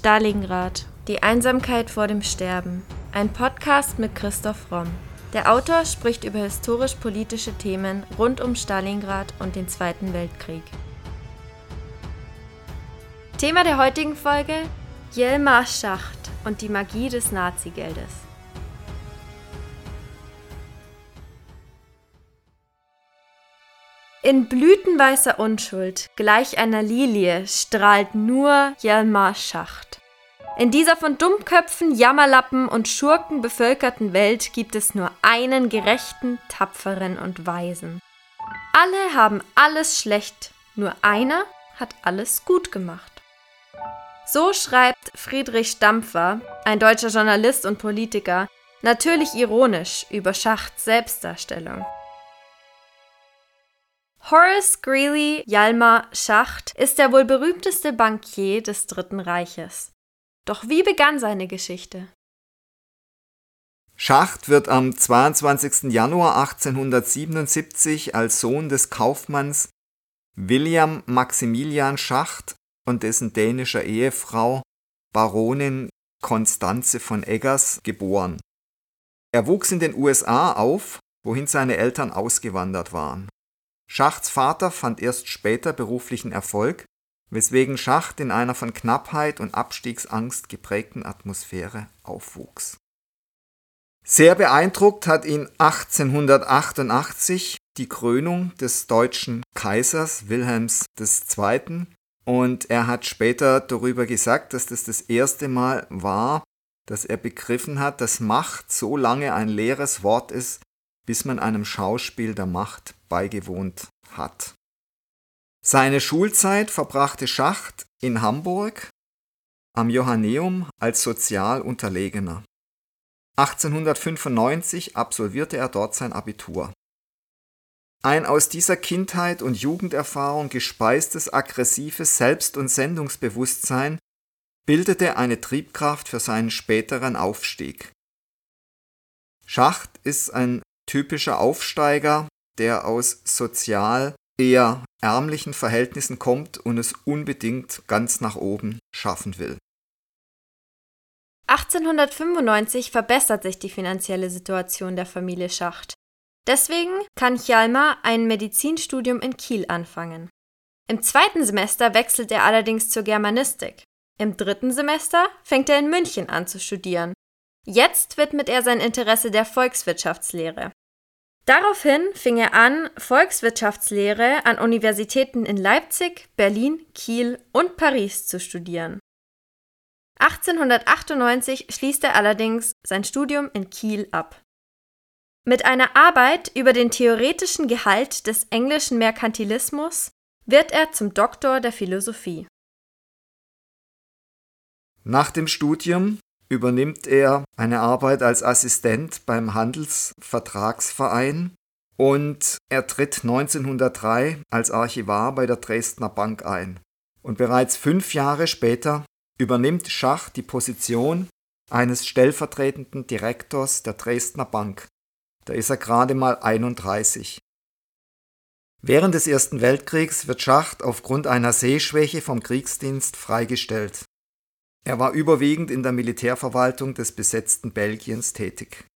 Stalingrad. Die Einsamkeit vor dem Sterben. Ein Podcast mit Christoph Romm. Der Autor spricht über historisch-politische Themen rund um Stalingrad und den Zweiten Weltkrieg. Thema der heutigen Folge: Jelmar Schacht und die Magie des Nazigeldes. In blütenweißer Unschuld, gleich einer Lilie, strahlt nur Hjalmar Schacht. In dieser von Dummköpfen, Jammerlappen und Schurken bevölkerten Welt gibt es nur einen gerechten, tapferen und weisen. Alle haben alles schlecht, nur einer hat alles gut gemacht. So schreibt Friedrich Stampfer, ein deutscher Journalist und Politiker, natürlich ironisch über Schachts Selbstdarstellung. Horace Greeley Hjalmar Schacht ist der wohl berühmteste Bankier des Dritten Reiches. Doch wie begann seine Geschichte? Schacht wird am 22. Januar 1877 als Sohn des Kaufmanns William Maximilian Schacht und dessen dänischer Ehefrau Baronin Konstanze von Eggers geboren. Er wuchs in den USA auf, wohin seine Eltern ausgewandert waren. Schachts Vater fand erst später beruflichen Erfolg, weswegen Schacht in einer von Knappheit und Abstiegsangst geprägten Atmosphäre aufwuchs. Sehr beeindruckt hat ihn 1888 die Krönung des deutschen Kaisers Wilhelms II. Und er hat später darüber gesagt, dass das das erste Mal war, dass er begriffen hat, dass Macht so lange ein leeres Wort ist, bis man einem Schauspiel der Macht beigewohnt hat. Seine Schulzeit verbrachte Schacht in Hamburg am Johanneum als Sozialunterlegener. 1895 absolvierte er dort sein Abitur. Ein aus dieser Kindheit und Jugenderfahrung gespeistes aggressives Selbst- und Sendungsbewusstsein bildete eine Triebkraft für seinen späteren Aufstieg. Schacht ist ein typischer Aufsteiger, der aus sozial eher ärmlichen Verhältnissen kommt und es unbedingt ganz nach oben schaffen will. 1895 verbessert sich die finanzielle Situation der Familie Schacht. Deswegen kann Hjalmar ein Medizinstudium in Kiel anfangen. Im zweiten Semester wechselt er allerdings zur Germanistik. Im dritten Semester fängt er in München an zu studieren. Jetzt widmet er sein Interesse der Volkswirtschaftslehre. Daraufhin fing er an, Volkswirtschaftslehre an Universitäten in Leipzig, Berlin, Kiel und Paris zu studieren. 1898 schließt er allerdings sein Studium in Kiel ab. Mit einer Arbeit über den theoretischen Gehalt des englischen Merkantilismus wird er zum Doktor der Philosophie. Nach dem Studium übernimmt er eine Arbeit als Assistent beim Handelsvertragsverein und er tritt 1903 als Archivar bei der Dresdner Bank ein. Und bereits fünf Jahre später übernimmt Schach die Position eines stellvertretenden Direktors der Dresdner Bank. Da ist er gerade mal 31. Während des Ersten Weltkriegs wird Schacht aufgrund einer Sehschwäche vom Kriegsdienst freigestellt. Er war überwiegend in der Militärverwaltung des besetzten Belgiens tätig.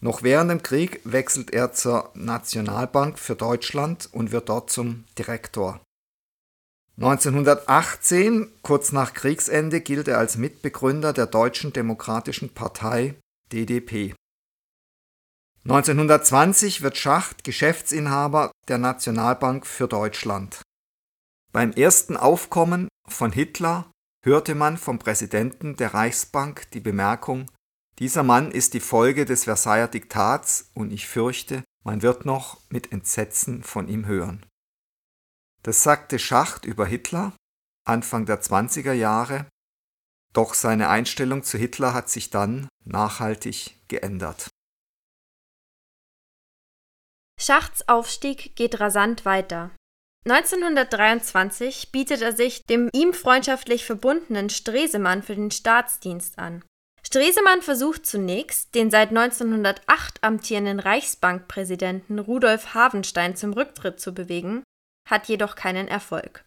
Noch während dem Krieg wechselt er zur Nationalbank für Deutschland und wird dort zum Direktor. 1918, kurz nach Kriegsende, gilt er als Mitbegründer der Deutschen Demokratischen Partei DDP. 1920 wird Schacht Geschäftsinhaber der Nationalbank für Deutschland. Beim ersten Aufkommen von Hitler hörte man vom Präsidenten der Reichsbank die Bemerkung, dieser Mann ist die Folge des Versailler Diktats und ich fürchte, man wird noch mit Entsetzen von ihm hören. Das sagte Schacht über Hitler Anfang der 20er Jahre, doch seine Einstellung zu Hitler hat sich dann nachhaltig geändert. Schachts Aufstieg geht rasant weiter. 1923 bietet er sich dem ihm freundschaftlich verbundenen Stresemann für den Staatsdienst an. Stresemann versucht zunächst, den seit 1908 amtierenden Reichsbankpräsidenten Rudolf Havenstein zum Rücktritt zu bewegen, hat jedoch keinen Erfolg.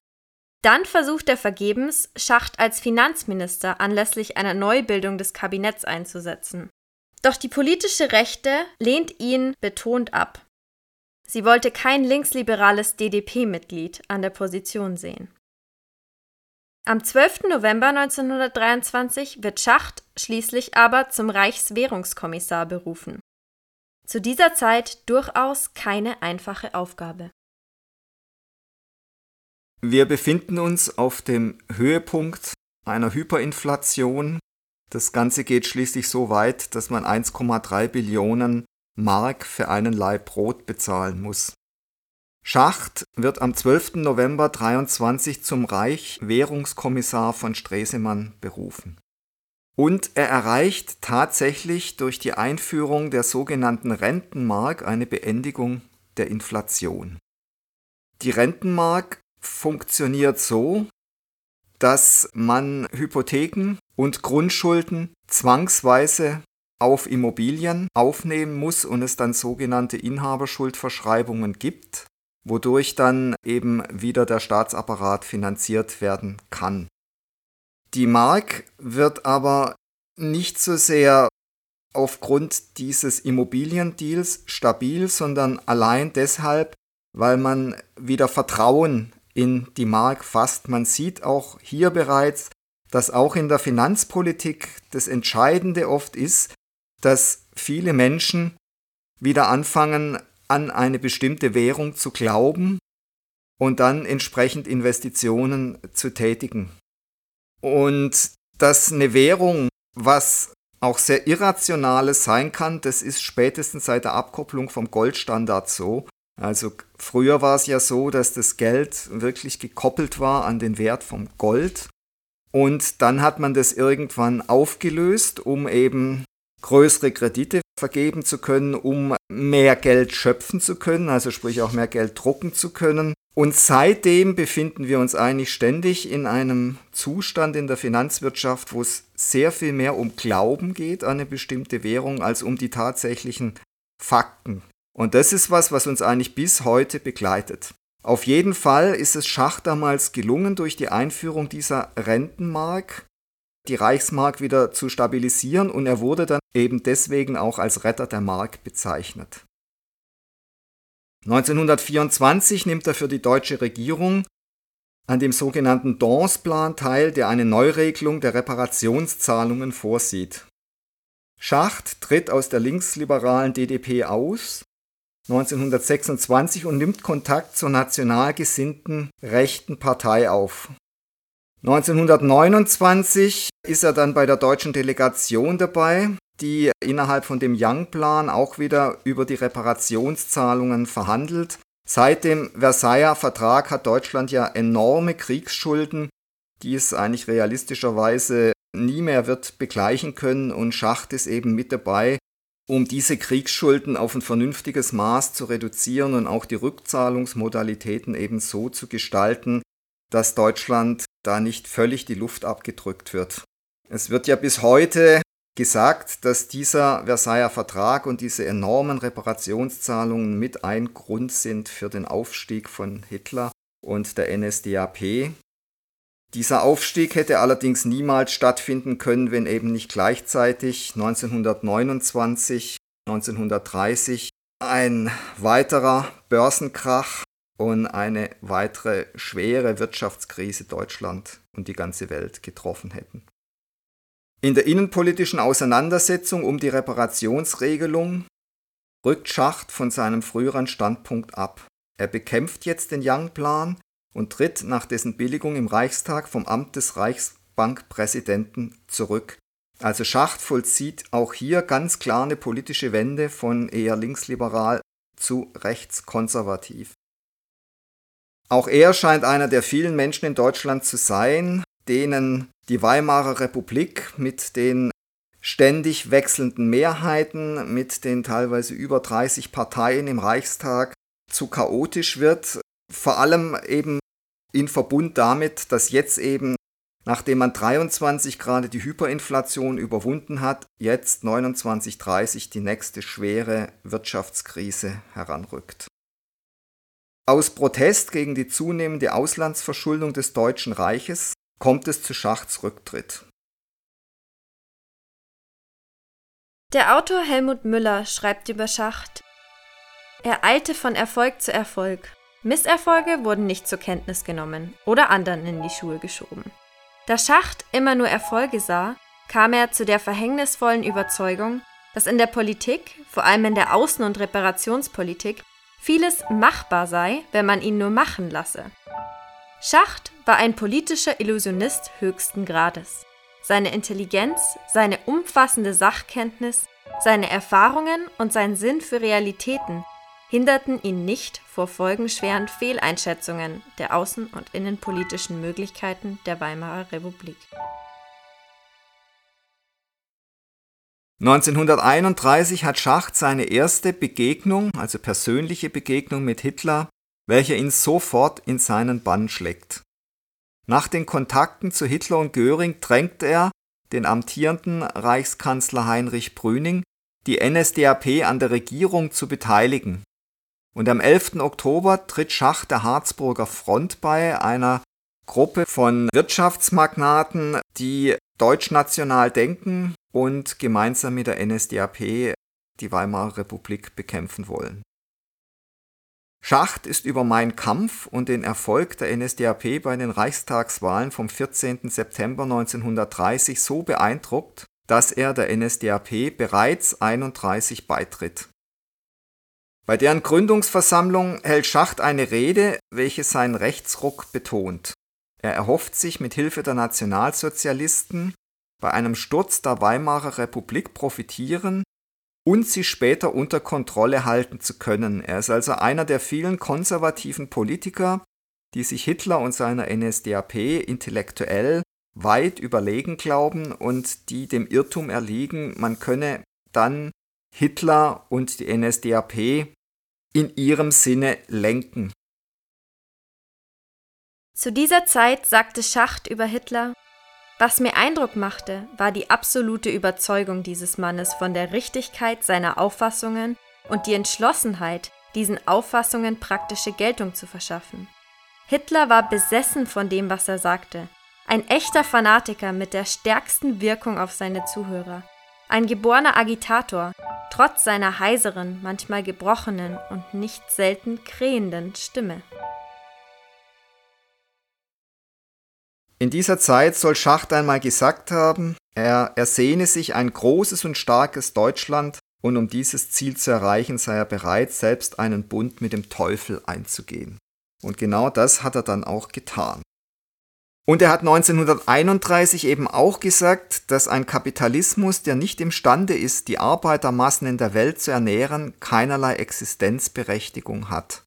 Dann versucht er vergebens, Schacht als Finanzminister anlässlich einer Neubildung des Kabinetts einzusetzen. Doch die politische Rechte lehnt ihn betont ab. Sie wollte kein linksliberales DDP-Mitglied an der Position sehen. Am 12. November 1923 wird Schacht schließlich aber zum Reichswährungskommissar berufen. Zu dieser Zeit durchaus keine einfache Aufgabe. Wir befinden uns auf dem Höhepunkt einer Hyperinflation. Das Ganze geht schließlich so weit, dass man 1,3 Billionen Mark für einen Laib Brot bezahlen muss. Schacht wird am 12. November 23 zum Reichswährungskommissar von Stresemann berufen. Und er erreicht tatsächlich durch die Einführung der sogenannten Rentenmark eine Beendigung der Inflation. Die Rentenmark funktioniert so, dass man Hypotheken und Grundschulden zwangsweise auf Immobilien aufnehmen muss und es dann sogenannte Inhaberschuldverschreibungen gibt, wodurch dann eben wieder der Staatsapparat finanziert werden kann. Die Mark wird aber nicht so sehr aufgrund dieses Immobiliendeals stabil, sondern allein deshalb, weil man wieder Vertrauen in die Mark fasst. Man sieht auch hier bereits, dass auch in der Finanzpolitik das Entscheidende oft ist, dass viele Menschen wieder anfangen, an eine bestimmte Währung zu glauben und dann entsprechend Investitionen zu tätigen. Und dass eine Währung, was auch sehr Irrationales sein kann, das ist spätestens seit der Abkopplung vom Goldstandard so. Also früher war es ja so, dass das Geld wirklich gekoppelt war an den Wert vom Gold. Und dann hat man das irgendwann aufgelöst, um eben größere Kredite vergeben zu können, um mehr Geld schöpfen zu können, also sprich auch mehr Geld drucken zu können. Und seitdem befinden wir uns eigentlich ständig in einem Zustand in der Finanzwirtschaft, wo es sehr viel mehr um Glauben geht an eine bestimmte Währung als um die tatsächlichen Fakten. Und das ist was, was uns eigentlich bis heute begleitet. Auf jeden Fall ist es Schach damals gelungen, durch die Einführung dieser Rentenmark die Reichsmark wieder zu stabilisieren und er wurde dann eben deswegen auch als Retter der Mark bezeichnet. 1924 nimmt er für die deutsche Regierung an dem sogenannten Dance-Plan teil, der eine Neuregelung der Reparationszahlungen vorsieht. Schacht tritt aus der linksliberalen DDP aus 1926 und nimmt Kontakt zur national gesinnten rechten Partei auf. 1929 ist er dann bei der deutschen Delegation dabei, die innerhalb von dem Young-Plan auch wieder über die Reparationszahlungen verhandelt. Seit dem Versailler Vertrag hat Deutschland ja enorme Kriegsschulden, die es eigentlich realistischerweise nie mehr wird begleichen können und Schacht ist eben mit dabei, um diese Kriegsschulden auf ein vernünftiges Maß zu reduzieren und auch die Rückzahlungsmodalitäten eben so zu gestalten, dass Deutschland da nicht völlig die Luft abgedrückt wird. Es wird ja bis heute gesagt, dass dieser Versailler Vertrag und diese enormen Reparationszahlungen mit ein Grund sind für den Aufstieg von Hitler und der NSDAP. Dieser Aufstieg hätte allerdings niemals stattfinden können, wenn eben nicht gleichzeitig 1929, 1930 ein weiterer Börsenkrach und eine weitere schwere Wirtschaftskrise Deutschland und die ganze Welt getroffen hätten. In der innenpolitischen Auseinandersetzung um die Reparationsregelung rückt Schacht von seinem früheren Standpunkt ab. Er bekämpft jetzt den Young-Plan und tritt nach dessen Billigung im Reichstag vom Amt des Reichsbankpräsidenten zurück. Also Schacht vollzieht auch hier ganz klar eine politische Wende von eher linksliberal zu rechtskonservativ. Auch er scheint einer der vielen Menschen in Deutschland zu sein, denen die Weimarer Republik mit den ständig wechselnden Mehrheiten, mit den teilweise über 30 Parteien im Reichstag zu chaotisch wird. Vor allem eben in Verbund damit, dass jetzt eben, nachdem man 23 gerade die Hyperinflation überwunden hat, jetzt 29, 30 die nächste schwere Wirtschaftskrise heranrückt. Aus Protest gegen die zunehmende Auslandsverschuldung des Deutschen Reiches kommt es zu Schachts Rücktritt. Der Autor Helmut Müller schreibt über Schacht, er eilte von Erfolg zu Erfolg. Misserfolge wurden nicht zur Kenntnis genommen oder anderen in die Schuhe geschoben. Da Schacht immer nur Erfolge sah, kam er zu der verhängnisvollen Überzeugung, dass in der Politik, vor allem in der Außen- und Reparationspolitik, vieles machbar sei, wenn man ihn nur machen lasse. Schacht war ein politischer Illusionist höchsten Grades. Seine Intelligenz, seine umfassende Sachkenntnis, seine Erfahrungen und sein Sinn für Realitäten hinderten ihn nicht vor folgenschweren Fehleinschätzungen der außen- und innenpolitischen Möglichkeiten der Weimarer Republik. 1931 hat Schacht seine erste Begegnung, also persönliche Begegnung mit Hitler, welche ihn sofort in seinen Bann schlägt. Nach den Kontakten zu Hitler und Göring drängt er den amtierenden Reichskanzler Heinrich Brüning, die NSDAP an der Regierung zu beteiligen. Und am 11. Oktober tritt Schacht der Harzburger Front bei, einer Gruppe von Wirtschaftsmagnaten, die deutschnational denken und gemeinsam mit der NSDAP die Weimarer Republik bekämpfen wollen. Schacht ist über Mein Kampf und den Erfolg der NSDAP bei den Reichstagswahlen vom 14. September 1930 so beeindruckt, dass er der NSDAP bereits 31 beitritt. Bei deren Gründungsversammlung hält Schacht eine Rede, welche seinen Rechtsruck betont. Er erhofft sich mit Hilfe der Nationalsozialisten bei einem Sturz der Weimarer Republik profitieren und sie später unter Kontrolle halten zu können. Er ist also einer der vielen konservativen Politiker, die sich Hitler und seiner NSDAP intellektuell weit überlegen glauben und die dem Irrtum erliegen, man könne dann Hitler und die NSDAP in ihrem Sinne lenken. Zu dieser Zeit sagte Schacht über Hitler, was mir Eindruck machte, war die absolute Überzeugung dieses Mannes von der Richtigkeit seiner Auffassungen und die Entschlossenheit, diesen Auffassungen praktische Geltung zu verschaffen. Hitler war besessen von dem, was er sagte, ein echter Fanatiker mit der stärksten Wirkung auf seine Zuhörer, ein geborener Agitator, trotz seiner heiseren, manchmal gebrochenen und nicht selten krähenden Stimme. In dieser Zeit soll Schacht einmal gesagt haben, er ersehne sich ein großes und starkes Deutschland und um dieses Ziel zu erreichen sei er bereit, selbst einen Bund mit dem Teufel einzugehen. Und genau das hat er dann auch getan. Und er hat 1931 eben auch gesagt, dass ein Kapitalismus, der nicht imstande ist, die Arbeitermassen in der Welt zu ernähren, keinerlei Existenzberechtigung hat.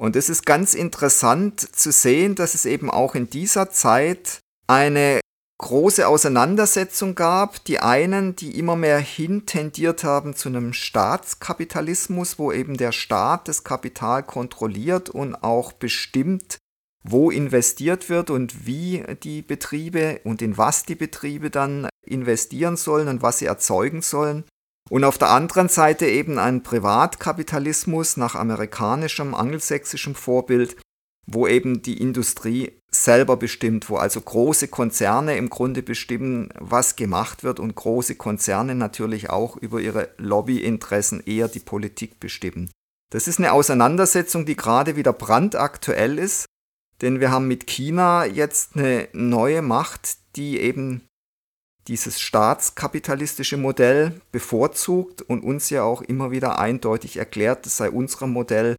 Und es ist ganz interessant zu sehen, dass es eben auch in dieser Zeit eine große Auseinandersetzung gab. Die einen, die immer mehr hintendiert haben zu einem Staatskapitalismus, wo eben der Staat das Kapital kontrolliert und auch bestimmt, wo investiert wird und wie die Betriebe und in was die Betriebe dann investieren sollen und was sie erzeugen sollen. Und auf der anderen Seite eben ein Privatkapitalismus nach amerikanischem, angelsächsischem Vorbild, wo eben die Industrie selber bestimmt, wo also große Konzerne im Grunde bestimmen, was gemacht wird und große Konzerne natürlich auch über ihre Lobbyinteressen eher die Politik bestimmen. Das ist eine Auseinandersetzung, die gerade wieder brandaktuell ist, denn wir haben mit China jetzt eine neue Macht, die eben dieses staatskapitalistische Modell bevorzugt und uns ja auch immer wieder eindeutig erklärt, es sei unserem Modell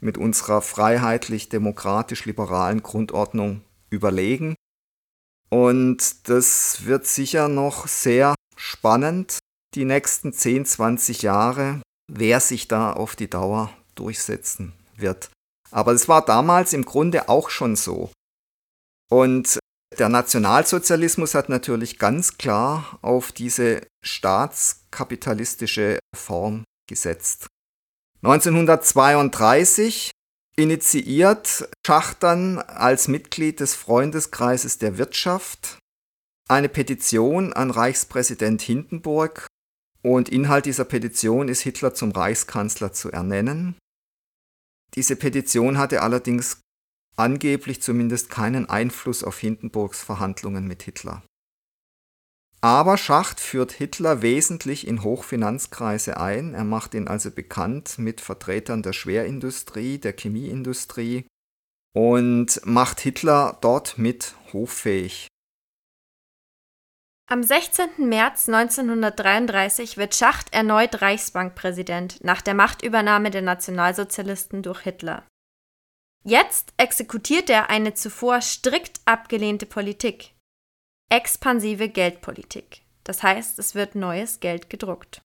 mit unserer freiheitlich-demokratisch-liberalen Grundordnung überlegen. Und das wird sicher noch sehr spannend, die nächsten 10, 20 Jahre, wer sich da auf die Dauer durchsetzen wird. Aber es war damals im Grunde auch schon so. Und der Nationalsozialismus hat natürlich ganz klar auf diese staatskapitalistische Form gesetzt. 1932 initiiert Schachtern als Mitglied des Freundeskreises der Wirtschaft eine Petition an Reichspräsident Hindenburg und Inhalt dieser Petition ist Hitler zum Reichskanzler zu ernennen. Diese Petition hatte allerdings angeblich zumindest keinen Einfluss auf Hindenburgs Verhandlungen mit Hitler. Aber Schacht führt Hitler wesentlich in Hochfinanzkreise ein. Er macht ihn also bekannt mit Vertretern der Schwerindustrie, der Chemieindustrie und macht Hitler dort mit hoffähig. Am 16. März 1933 wird Schacht erneut Reichsbankpräsident nach der Machtübernahme der Nationalsozialisten durch Hitler. Jetzt exekutiert er eine zuvor strikt abgelehnte Politik expansive Geldpolitik. Das heißt, es wird neues Geld gedruckt.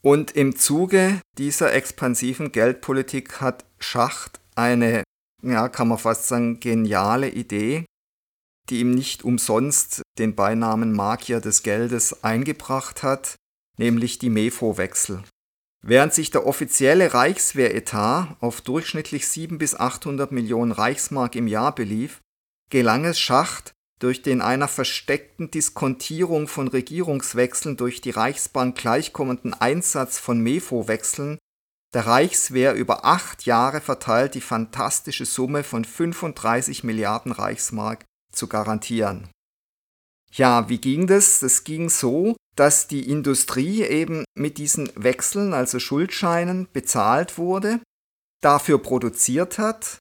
Und im Zuge dieser expansiven Geldpolitik hat Schacht eine, ja, kann man fast sagen, geniale Idee, die ihm nicht umsonst den Beinamen Magier des Geldes eingebracht hat, nämlich die MEFO-Wechsel. Während sich der offizielle Reichswehretat auf durchschnittlich 7 bis 800 Millionen Reichsmark im Jahr belief, gelang es Schacht, durch den einer versteckten Diskontierung von Regierungswechseln durch die Reichsbank gleichkommenden Einsatz von MEFO-Wechseln der Reichswehr über acht Jahre verteilt die fantastische Summe von 35 Milliarden Reichsmark zu garantieren. Ja, wie ging das? Es ging so, dass die Industrie eben mit diesen Wechseln, also Schuldscheinen, bezahlt wurde, dafür produziert hat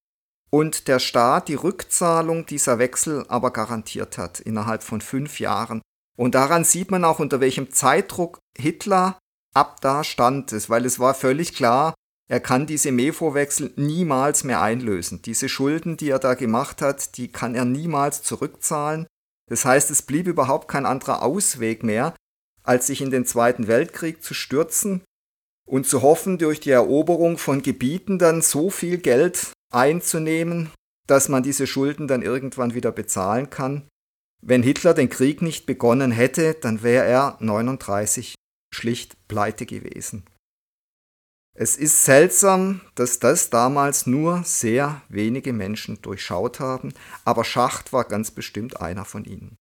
und der Staat die Rückzahlung dieser Wechsel aber garantiert hat innerhalb von fünf Jahren. Und daran sieht man auch, unter welchem Zeitdruck Hitler ab da stand es, weil es war völlig klar, er kann diese MEFO-Wechsel niemals mehr einlösen. Diese Schulden, die er da gemacht hat, die kann er niemals zurückzahlen. Das heißt, es blieb überhaupt kein anderer Ausweg mehr, als sich in den Zweiten Weltkrieg zu stürzen und zu hoffen, durch die Eroberung von Gebieten dann so viel Geld einzunehmen, dass man diese Schulden dann irgendwann wieder bezahlen kann. Wenn Hitler den Krieg nicht begonnen hätte, dann wäre er 39 schlicht pleite gewesen. Es ist seltsam, dass das damals nur sehr wenige Menschen durchschaut haben, aber Schacht war ganz bestimmt einer von ihnen.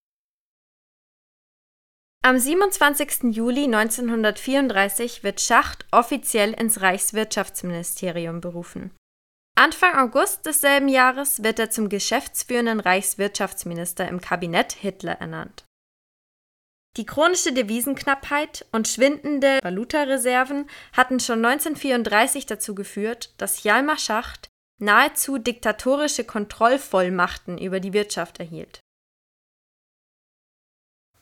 Am 27. Juli 1934 wird Schacht offiziell ins Reichswirtschaftsministerium berufen. Anfang August desselben Jahres wird er zum geschäftsführenden Reichswirtschaftsminister im Kabinett Hitler ernannt. Die chronische Devisenknappheit und schwindende Valutareserven hatten schon 1934 dazu geführt, dass Hjalmar Schacht nahezu diktatorische Kontrollvollmachten über die Wirtschaft erhielt.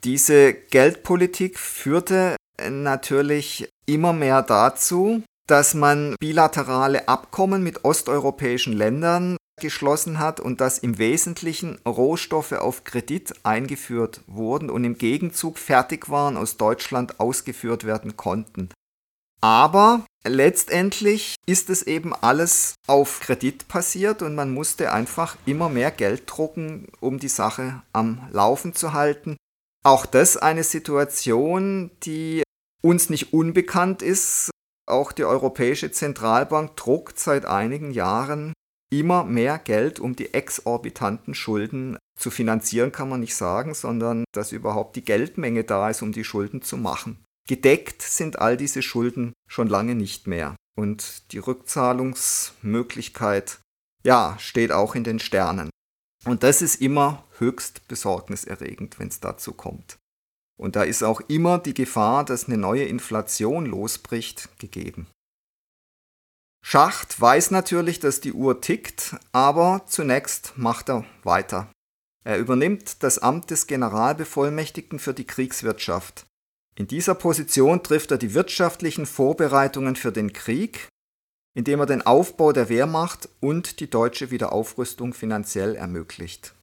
Diese Geldpolitik führte natürlich immer mehr dazu, dass man bilaterale Abkommen mit osteuropäischen Ländern geschlossen hat und dass im Wesentlichen Rohstoffe auf Kredit eingeführt wurden und im Gegenzug Fertigwaren aus Deutschland ausgeführt werden konnten. Aber letztendlich ist es eben alles auf Kredit passiert und man musste einfach immer mehr Geld drucken, um die Sache am Laufen zu halten. Auch das eine Situation, die uns nicht unbekannt ist, auch die Europäische Zentralbank druckt seit einigen Jahren immer mehr Geld, um die exorbitanten Schulden zu finanzieren, kann man nicht sagen, sondern dass überhaupt die Geldmenge da ist, um die Schulden zu machen. Gedeckt sind all diese Schulden schon lange nicht mehr. Und die Rückzahlungsmöglichkeit, ja, steht auch in den Sternen. Und das ist immer höchst besorgniserregend, wenn es dazu kommt. Und da ist auch immer die Gefahr, dass eine neue Inflation losbricht, gegeben. Schacht weiß natürlich, dass die Uhr tickt, aber zunächst macht er weiter. Er übernimmt das Amt des Generalbevollmächtigten für die Kriegswirtschaft. In dieser Position trifft er die wirtschaftlichen Vorbereitungen für den Krieg, indem er den Aufbau der Wehrmacht und die deutsche Wiederaufrüstung finanziell ermöglicht.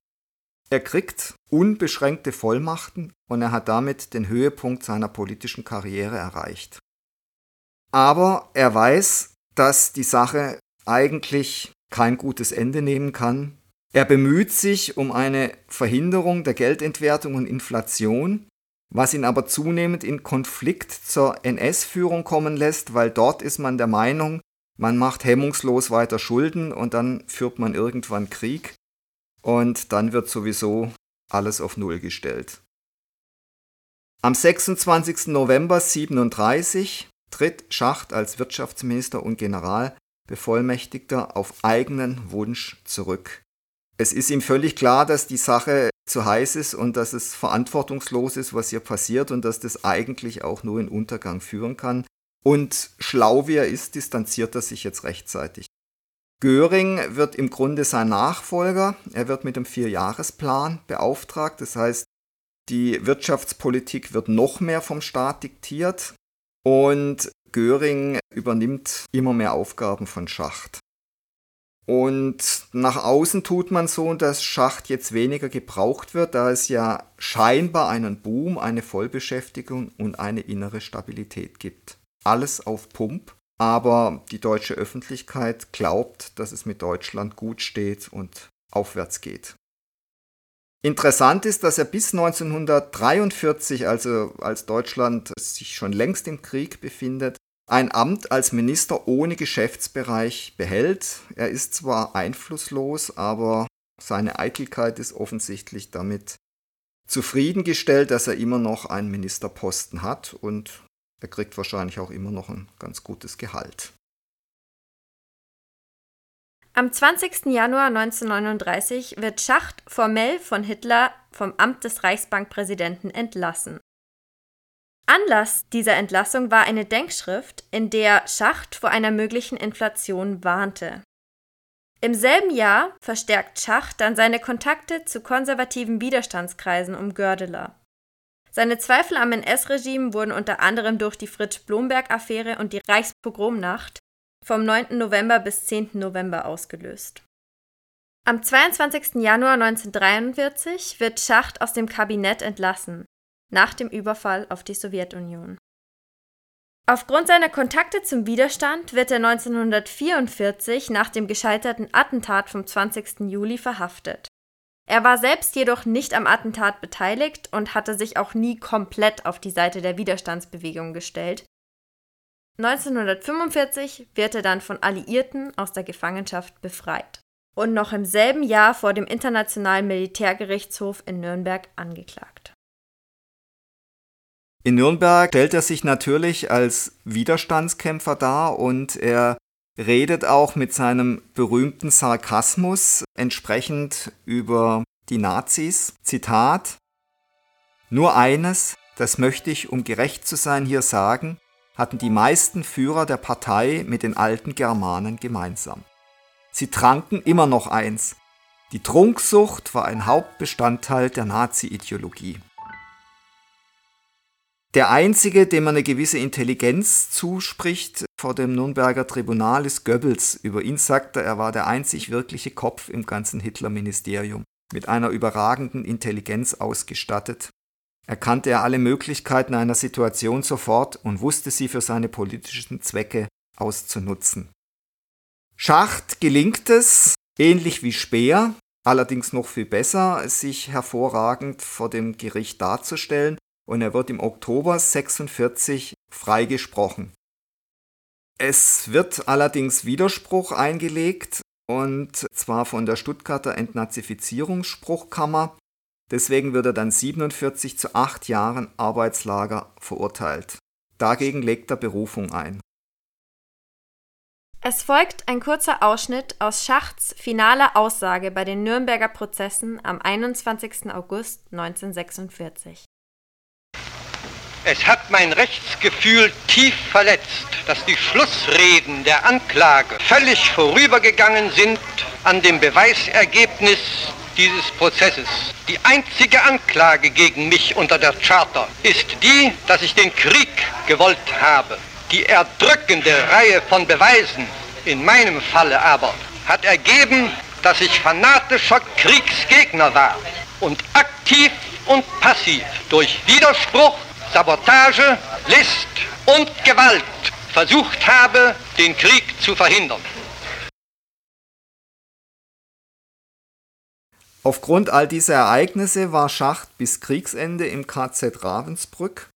Er kriegt unbeschränkte Vollmachten und er hat damit den Höhepunkt seiner politischen Karriere erreicht. Aber er weiß, dass die Sache eigentlich kein gutes Ende nehmen kann. Er bemüht sich um eine Verhinderung der Geldentwertung und Inflation, was ihn aber zunehmend in Konflikt zur NS-Führung kommen lässt, weil dort ist man der Meinung, man macht hemmungslos weiter Schulden und dann führt man irgendwann Krieg und dann wird sowieso alles auf Null gestellt. Am 26. November 37 tritt Schacht als Wirtschaftsminister und Generalbevollmächtigter auf eigenen Wunsch zurück. Es ist ihm völlig klar, dass die Sache zu heiß ist und dass es verantwortungslos ist, was hier passiert und dass das eigentlich auch nur in Untergang führen kann. Und schlau wie er ist, distanziert er sich jetzt rechtzeitig. Göring wird im Grunde sein Nachfolger. Er wird mit dem Vierjahresplan beauftragt. Das heißt, die Wirtschaftspolitik wird noch mehr vom Staat diktiert und Göring übernimmt immer mehr Aufgaben von Schacht. Und nach außen tut man so, dass Schacht jetzt weniger gebraucht wird, da es ja scheinbar einen Boom, eine Vollbeschäftigung und eine innere Stabilität gibt. Alles auf Pump, aber die deutsche Öffentlichkeit glaubt, dass es mit Deutschland gut steht und aufwärts geht. Interessant ist, dass er bis 1943, also als Deutschland sich schon längst im Krieg befindet, ein Amt als Minister ohne Geschäftsbereich behält. Er ist zwar einflusslos, aber seine Eitelkeit ist offensichtlich damit zufriedengestellt, dass er immer noch einen Ministerposten hat und er kriegt wahrscheinlich auch immer noch ein ganz gutes Gehalt. Am 20. Januar 1939 wird Schacht formell von Hitler vom Amt des Reichsbankpräsidenten entlassen. Anlass dieser Entlassung war eine Denkschrift, in der Schacht vor einer möglichen Inflation warnte. Im selben Jahr verstärkt Schacht dann seine Kontakte zu konservativen Widerstandskreisen um Gördeler. Seine Zweifel am NS-Regime wurden unter anderem durch die Fritsch-Blomberg-Affäre und die Reichspogromnacht vom 9. November bis 10. November ausgelöst. Am 22. Januar 1943 wird Schacht aus dem Kabinett entlassen, nach dem Überfall auf die Sowjetunion. Aufgrund seiner Kontakte zum Widerstand wird er 1944 nach dem gescheiterten Attentat vom 20. Juli verhaftet. Er war selbst jedoch nicht am Attentat beteiligt und hatte sich auch nie komplett auf die Seite der Widerstandsbewegung gestellt, 1945 wird er dann von Alliierten aus der Gefangenschaft befreit und noch im selben Jahr vor dem Internationalen Militärgerichtshof in Nürnberg angeklagt. In Nürnberg stellt er sich natürlich als Widerstandskämpfer dar und er redet auch mit seinem berühmten Sarkasmus entsprechend über die Nazis. Zitat Nur eines, das möchte ich, um gerecht zu sein, hier sagen, hatten die meisten Führer der Partei mit den alten Germanen gemeinsam. Sie tranken immer noch eins. Die Trunksucht war ein Hauptbestandteil der Nazi-Ideologie. Der einzige, dem man eine gewisse Intelligenz zuspricht vor dem Nürnberger Tribunal, ist Goebbels. Über ihn sagt er, er war der einzig wirkliche Kopf im ganzen Hitler-Ministerium, mit einer überragenden Intelligenz ausgestattet, erkannte er alle Möglichkeiten einer Situation sofort und wusste sie für seine politischen Zwecke auszunutzen. Schacht gelingt es, ähnlich wie Speer, allerdings noch viel besser, sich hervorragend vor dem Gericht darzustellen und er wird im Oktober 46 freigesprochen. Es wird allerdings Widerspruch eingelegt und zwar von der Stuttgarter Entnazifizierungsspruchkammer, Deswegen wird er dann 47 zu 8 Jahren Arbeitslager verurteilt. Dagegen legt er Berufung ein. Es folgt ein kurzer Ausschnitt aus Schachts finaler Aussage bei den Nürnberger Prozessen am 21. August 1946. Es hat mein Rechtsgefühl tief verletzt, dass die Schlussreden der Anklage völlig vorübergegangen sind an dem Beweisergebnis dieses Prozesses. Die einzige Anklage gegen mich unter der Charta ist die, dass ich den Krieg gewollt habe. Die erdrückende Reihe von Beweisen, in meinem Falle aber, hat ergeben, dass ich fanatischer Kriegsgegner war und aktiv und passiv durch Widerspruch, Sabotage, List und Gewalt versucht habe, den Krieg zu verhindern. Aufgrund all dieser Ereignisse war Schacht bis Kriegsende im KZ Ravensbrück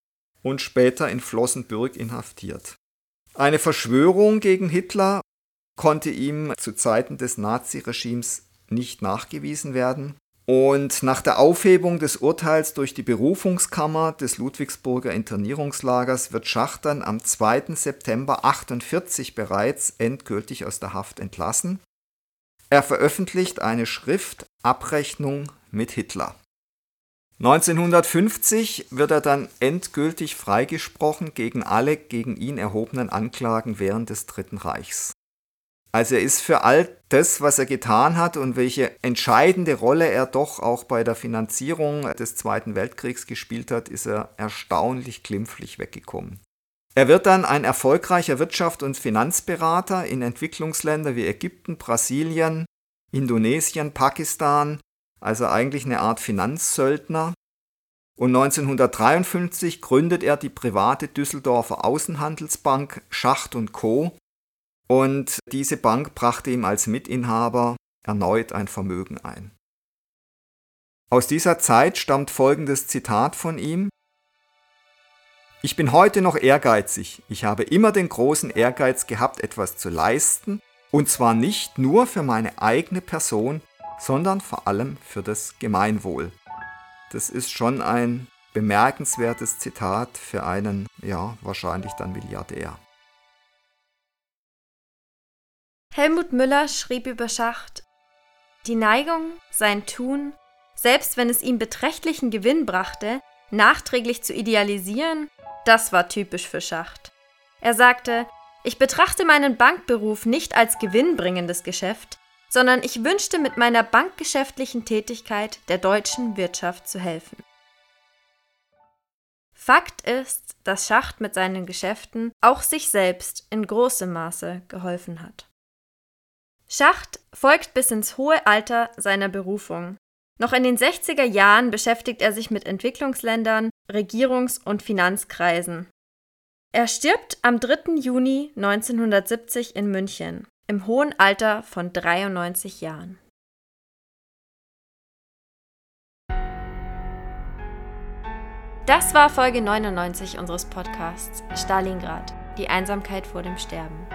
und später in Flossenbürg inhaftiert. Eine Verschwörung gegen Hitler konnte ihm zu Zeiten des Naziregimes nicht nachgewiesen werden Und nach der Aufhebung des Urteils durch die Berufungskammer des Ludwigsburger Internierungslagers wird Schacht dann am 2. September 48 bereits endgültig aus der Haft entlassen. Er veröffentlicht eine Schrift Abrechnung mit Hitler. 1950 wird er dann endgültig freigesprochen gegen alle gegen ihn erhobenen Anklagen während des Dritten Reichs. Also er ist für all das, was er getan hat und welche entscheidende Rolle er doch auch bei der Finanzierung des Zweiten Weltkriegs gespielt hat, ist er erstaunlich glimpflich weggekommen. Er wird dann ein erfolgreicher Wirtschaft- und Finanzberater in Entwicklungsländern wie Ägypten, Brasilien, Indonesien, Pakistan, also eigentlich eine Art Finanzsöldner. Und 1953 gründet er die private Düsseldorfer Außenhandelsbank Schacht und Co., und diese Bank brachte ihm als Mitinhaber erneut ein Vermögen ein. Aus dieser Zeit stammt folgendes Zitat von ihm. Ich bin heute noch ehrgeizig. Ich habe immer den großen Ehrgeiz gehabt, etwas zu leisten, und zwar nicht nur für meine eigene Person, sondern vor allem für das Gemeinwohl. Das ist schon ein bemerkenswertes Zitat für einen, ja, wahrscheinlich dann Milliardär. Helmut Müller schrieb über Schacht, die Neigung, sein Tun, selbst wenn es ihm beträchtlichen Gewinn brachte, nachträglich zu idealisieren, das war typisch für Schacht. Er sagte, ich betrachte meinen Bankberuf nicht als gewinnbringendes Geschäft, sondern ich wünschte mit meiner bankgeschäftlichen Tätigkeit der deutschen Wirtschaft zu helfen. Fakt ist, dass Schacht mit seinen Geschäften auch sich selbst in großem Maße geholfen hat. Schacht folgt bis ins hohe Alter seiner Berufung. Noch in den 60er Jahren beschäftigt er sich mit Entwicklungsländern, Regierungs- und Finanzkreisen. Er stirbt am 3. Juni 1970 in München, im hohen Alter von 93 Jahren. Das war Folge 99 unseres Podcasts Stalingrad, die Einsamkeit vor dem Sterben.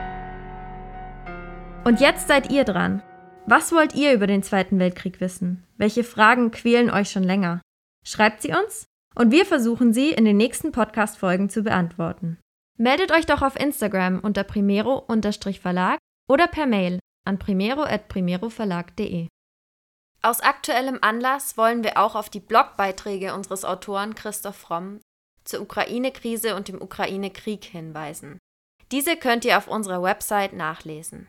Und jetzt seid ihr dran. Was wollt ihr über den Zweiten Weltkrieg wissen? Welche Fragen quälen euch schon länger? Schreibt sie uns und wir versuchen sie in den nächsten Podcast-Folgen zu beantworten. Meldet euch doch auf Instagram unter primero-verlag oder per Mail an primero.primeroverlag.de. Aus aktuellem Anlass wollen wir auch auf die Blogbeiträge unseres Autoren Christoph Fromm zur Ukraine-Krise und dem Ukraine-Krieg hinweisen. Diese könnt ihr auf unserer Website nachlesen.